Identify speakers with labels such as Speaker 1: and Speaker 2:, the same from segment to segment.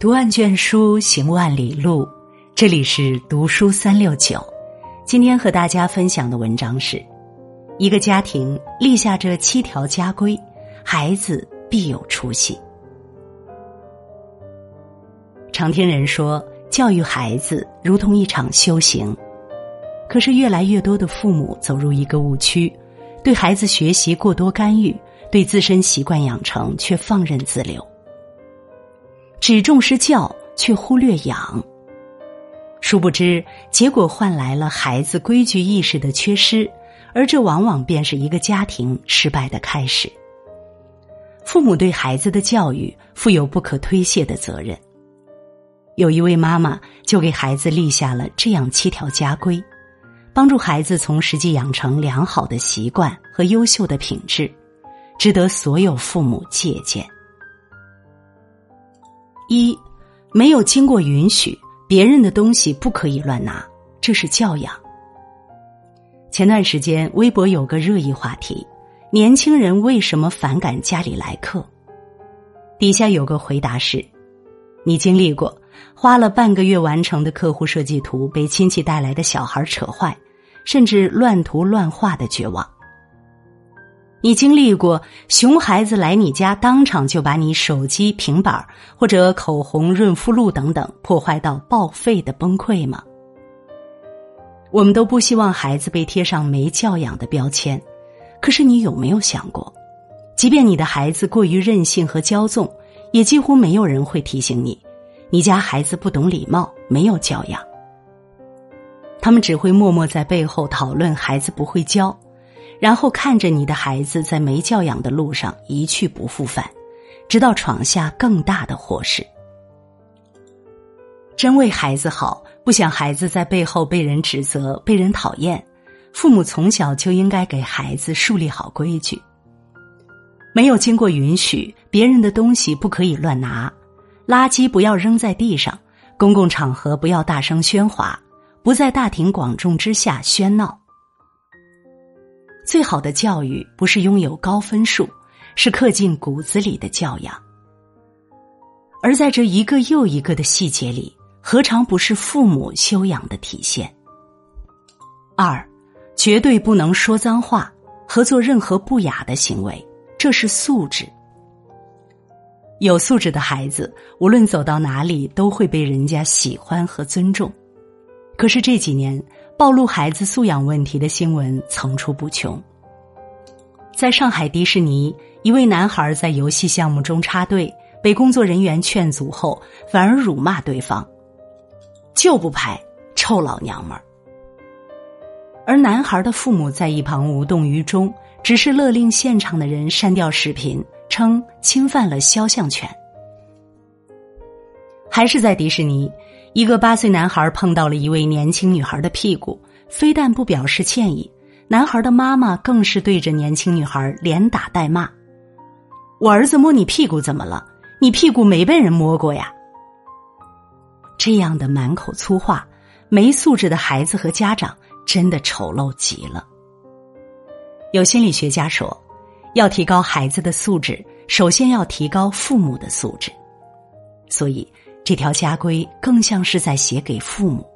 Speaker 1: 读万卷书，行万里路。这里是读书三六九。今天和大家分享的文章是：一个家庭立下这七条家规，孩子必有出息。常听人说，教育孩子如同一场修行。可是，越来越多的父母走入一个误区，对孩子学习过多干预，对自身习惯养成却放任自流。只重视教，却忽略养。殊不知，结果换来了孩子规矩意识的缺失，而这往往便是一个家庭失败的开始。父母对孩子的教育负有不可推卸的责任。有一位妈妈就给孩子立下了这样七条家规，帮助孩子从实际养成良好的习惯和优秀的品质，值得所有父母借鉴。一，没有经过允许，别人的东西不可以乱拿，这是教养。前段时间，微博有个热议话题：年轻人为什么反感家里来客？底下有个回答是：你经历过花了半个月完成的客户设计图被亲戚带来的小孩扯坏，甚至乱涂乱画的绝望。你经历过熊孩子来你家，当场就把你手机、平板或者口红、润肤露等等破坏到报废的崩溃吗？我们都不希望孩子被贴上没教养的标签，可是你有没有想过，即便你的孩子过于任性和骄纵，也几乎没有人会提醒你，你家孩子不懂礼貌、没有教养。他们只会默默在背后讨论孩子不会教。然后看着你的孩子在没教养的路上一去不复返，直到闯下更大的祸事。真为孩子好，不想孩子在背后被人指责、被人讨厌，父母从小就应该给孩子树立好规矩。没有经过允许，别人的东西不可以乱拿，垃圾不要扔在地上，公共场合不要大声喧哗，不在大庭广众之下喧闹。最好的教育不是拥有高分数，是刻进骨子里的教养。而在这一个又一个的细节里，何尝不是父母修养的体现？二，绝对不能说脏话和做任何不雅的行为，这是素质。有素质的孩子，无论走到哪里都会被人家喜欢和尊重。可是这几年，暴露孩子素养问题的新闻层出不穷。在上海迪士尼，一位男孩在游戏项目中插队，被工作人员劝阻后，反而辱骂对方：“就不拍，臭老娘们儿。”而男孩的父母在一旁无动于衷，只是勒令现场的人删掉视频，称侵犯了肖像权。还是在迪士尼。一个八岁男孩碰到了一位年轻女孩的屁股，非但不表示歉意，男孩的妈妈更是对着年轻女孩连打带骂：“我儿子摸你屁股怎么了？你屁股没被人摸过呀！”这样的满口粗话，没素质的孩子和家长真的丑陋极了。有心理学家说，要提高孩子的素质，首先要提高父母的素质，所以。这条家规更像是在写给父母。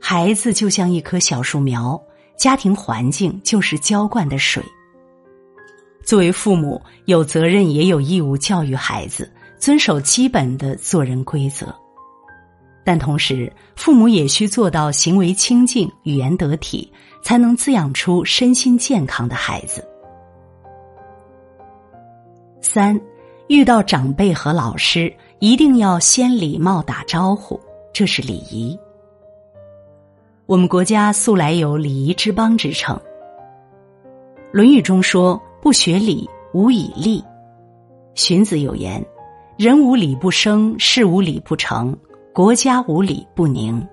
Speaker 1: 孩子就像一棵小树苗，家庭环境就是浇灌的水。作为父母，有责任也有义务教育孩子遵守基本的做人规则，但同时，父母也需做到行为清净、语言得体，才能滋养出身心健康的孩子。三，遇到长辈和老师。一定要先礼貌打招呼，这是礼仪。我们国家素来有礼仪之邦之称，《论语》中说：“不学礼，无以立。”荀子有言：“人无礼不生，事无礼不成，国家无礼不宁。”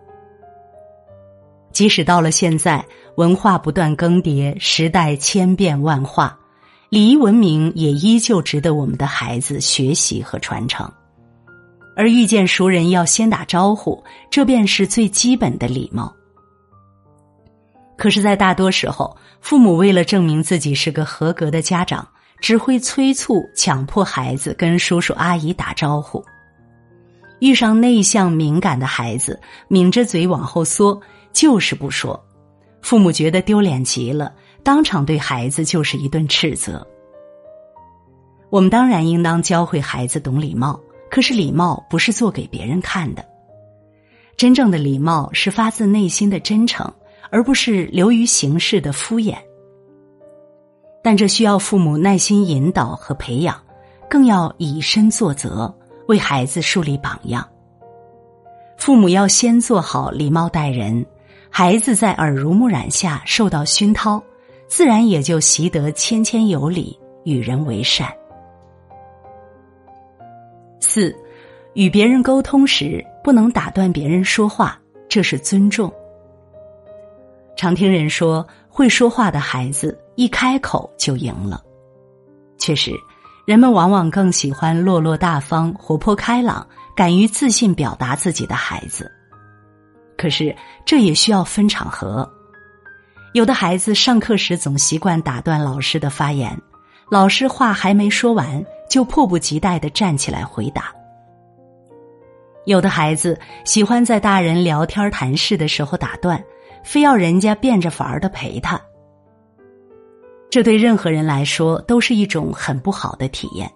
Speaker 1: 即使到了现在，文化不断更迭，时代千变万化，礼仪文明也依旧值得我们的孩子学习和传承。而遇见熟人要先打招呼，这便是最基本的礼貌。可是，在大多时候，父母为了证明自己是个合格的家长，只会催促、强迫孩子跟叔叔阿姨打招呼。遇上内向敏感的孩子，抿着嘴往后缩，就是不说，父母觉得丢脸极了，当场对孩子就是一顿斥责。我们当然应当教会孩子懂礼貌，可是礼貌不是做给别人看的，真正的礼貌是发自内心的真诚，而不是流于形式的敷衍。但这需要父母耐心引导和培养，更要以身作则，为孩子树立榜样。父母要先做好礼貌待人，孩子在耳濡目染下受到熏陶，自然也就习得谦谦有礼，与人为善。四，与别人沟通时不能打断别人说话，这是尊重。常听人说，会说话的孩子。一开口就赢了，确实，人们往往更喜欢落落大方、活泼开朗、敢于自信表达自己的孩子。可是，这也需要分场合。有的孩子上课时总习惯打断老师的发言，老师话还没说完，就迫不及待的站起来回答。有的孩子喜欢在大人聊天谈事的时候打断，非要人家变着法儿的陪他。这对任何人来说都是一种很不好的体验，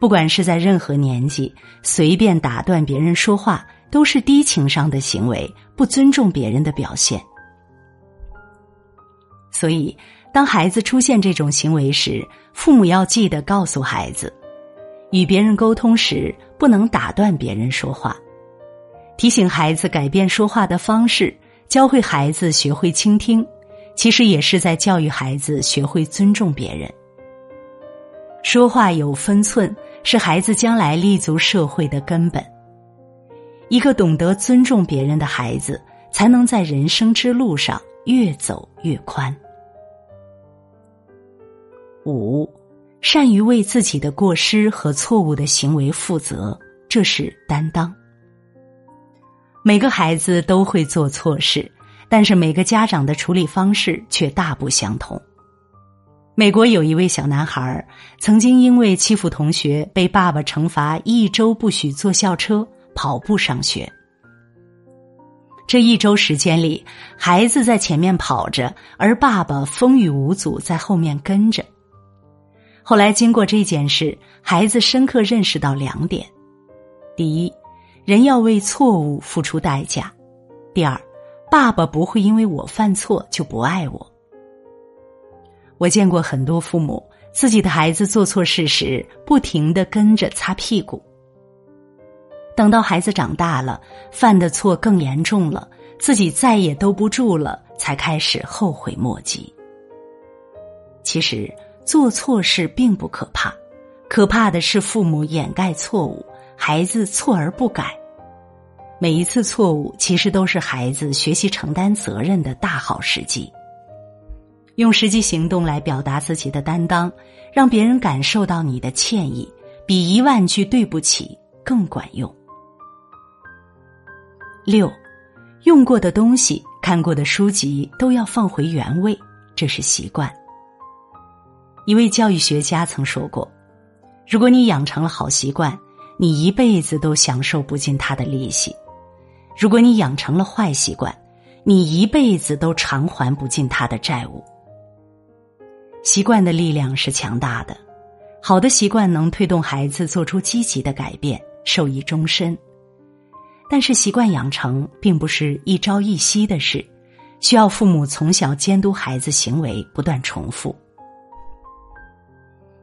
Speaker 1: 不管是在任何年纪，随便打断别人说话都是低情商的行为，不尊重别人的表现。所以，当孩子出现这种行为时，父母要记得告诉孩子，与别人沟通时不能打断别人说话，提醒孩子改变说话的方式，教会孩子学会倾听。其实也是在教育孩子学会尊重别人。说话有分寸，是孩子将来立足社会的根本。一个懂得尊重别人的孩子，才能在人生之路上越走越宽。五，善于为自己的过失和错误的行为负责，这是担当。每个孩子都会做错事。但是每个家长的处理方式却大不相同。美国有一位小男孩，曾经因为欺负同学，被爸爸惩罚一周不许坐校车、跑步上学。这一周时间里，孩子在前面跑着，而爸爸风雨无阻在后面跟着。后来经过这件事，孩子深刻认识到两点：第一，人要为错误付出代价；第二。爸爸不会因为我犯错就不爱我。我见过很多父母，自己的孩子做错事时，不停的跟着擦屁股。等到孩子长大了，犯的错更严重了，自己再也兜不住了，才开始后悔莫及。其实做错事并不可怕，可怕的是父母掩盖错误，孩子错而不改。每一次错误，其实都是孩子学习承担责任的大好时机。用实际行动来表达自己的担当，让别人感受到你的歉意，比一万句对不起更管用。六，用过的东西、看过的书籍都要放回原位，这是习惯。一位教育学家曾说过：“如果你养成了好习惯，你一辈子都享受不尽它的利息。”如果你养成了坏习惯，你一辈子都偿还不尽他的债务。习惯的力量是强大的，好的习惯能推动孩子做出积极的改变，受益终身。但是，习惯养成并不是一朝一夕的事，需要父母从小监督孩子行为，不断重复。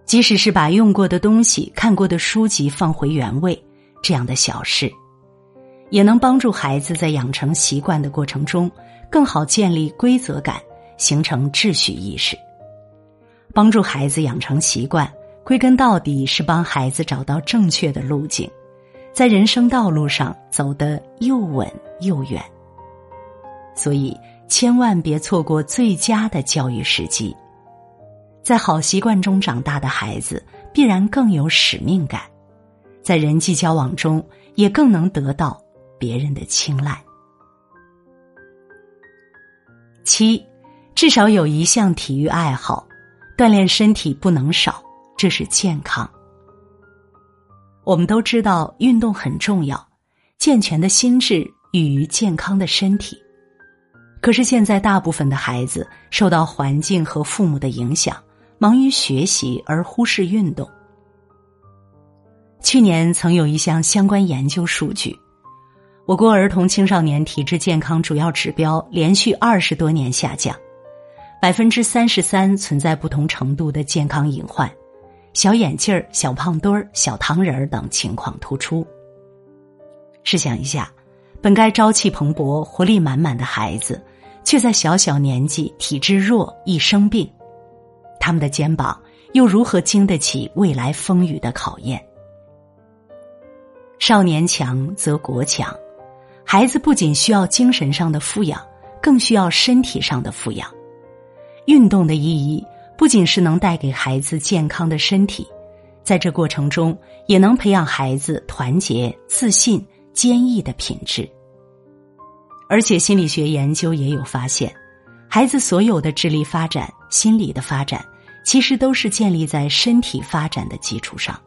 Speaker 1: 即使是把用过的东西、看过的书籍放回原位，这样的小事。也能帮助孩子在养成习惯的过程中，更好建立规则感，形成秩序意识。帮助孩子养成习惯，归根到底是帮孩子找到正确的路径，在人生道路上走得又稳又远。所以，千万别错过最佳的教育时机。在好习惯中长大的孩子，必然更有使命感，在人际交往中也更能得到。别人的青睐。七，至少有一项体育爱好，锻炼身体不能少，这是健康。我们都知道运动很重要，健全的心智与健康的身体。可是现在大部分的孩子受到环境和父母的影响，忙于学习而忽视运动。去年曾有一项相关研究数据，我国儿童青少年体质健康主要指标连续二十多年下降，百分之三十三存在不同程度的健康隐患。小眼镜儿、小胖墩儿、小糖人儿等情况突出。试想一下，本该朝气蓬勃、活力满满的孩子，却在小小年纪体质弱、易生病，他们的肩膀又如何经得起未来风雨的考验？少年强则国强，孩子不仅需要精神上的富养，更需要身体上的富养。运动的意义。不仅是能带给孩子健康的身体，在这过程中也能培养孩子团结、自信、坚毅的品质。而且心理学研究也有发现，孩子所有的智力发展、心理的发展，其实都是建立在身体发展的基础上。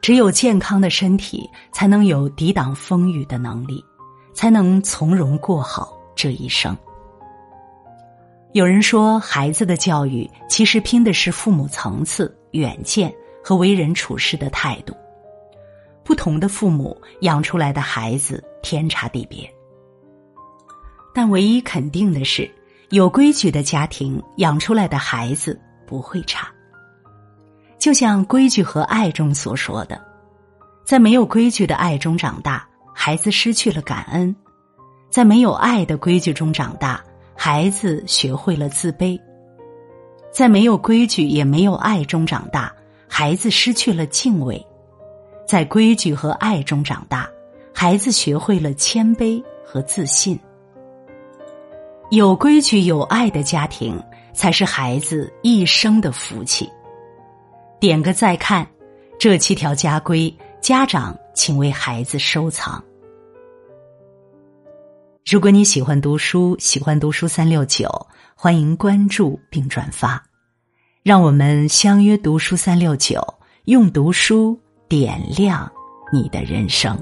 Speaker 1: 只有健康的身体，才能有抵挡风雨的能力，才能从容过好这一生。有人说，孩子的教育其实拼的是父母层次、远见和为人处事的态度。不同的父母养出来的孩子天差地别，但唯一肯定的是，有规矩的家庭养出来的孩子不会差。就像《规矩和爱》中所说的，在没有规矩的爱中长大，孩子失去了感恩；在没有爱的规矩中长大。孩子学会了自卑，在没有规矩也没有爱中长大，孩子失去了敬畏；在规矩和爱中长大，孩子学会了谦卑和自信。有规矩有爱的家庭，才是孩子一生的福气。点个再看，这七条家规，家长请为孩子收藏。如果你喜欢读书，喜欢读书三六九，欢迎关注并转发，让我们相约读书三六九，用读书点亮你的人生。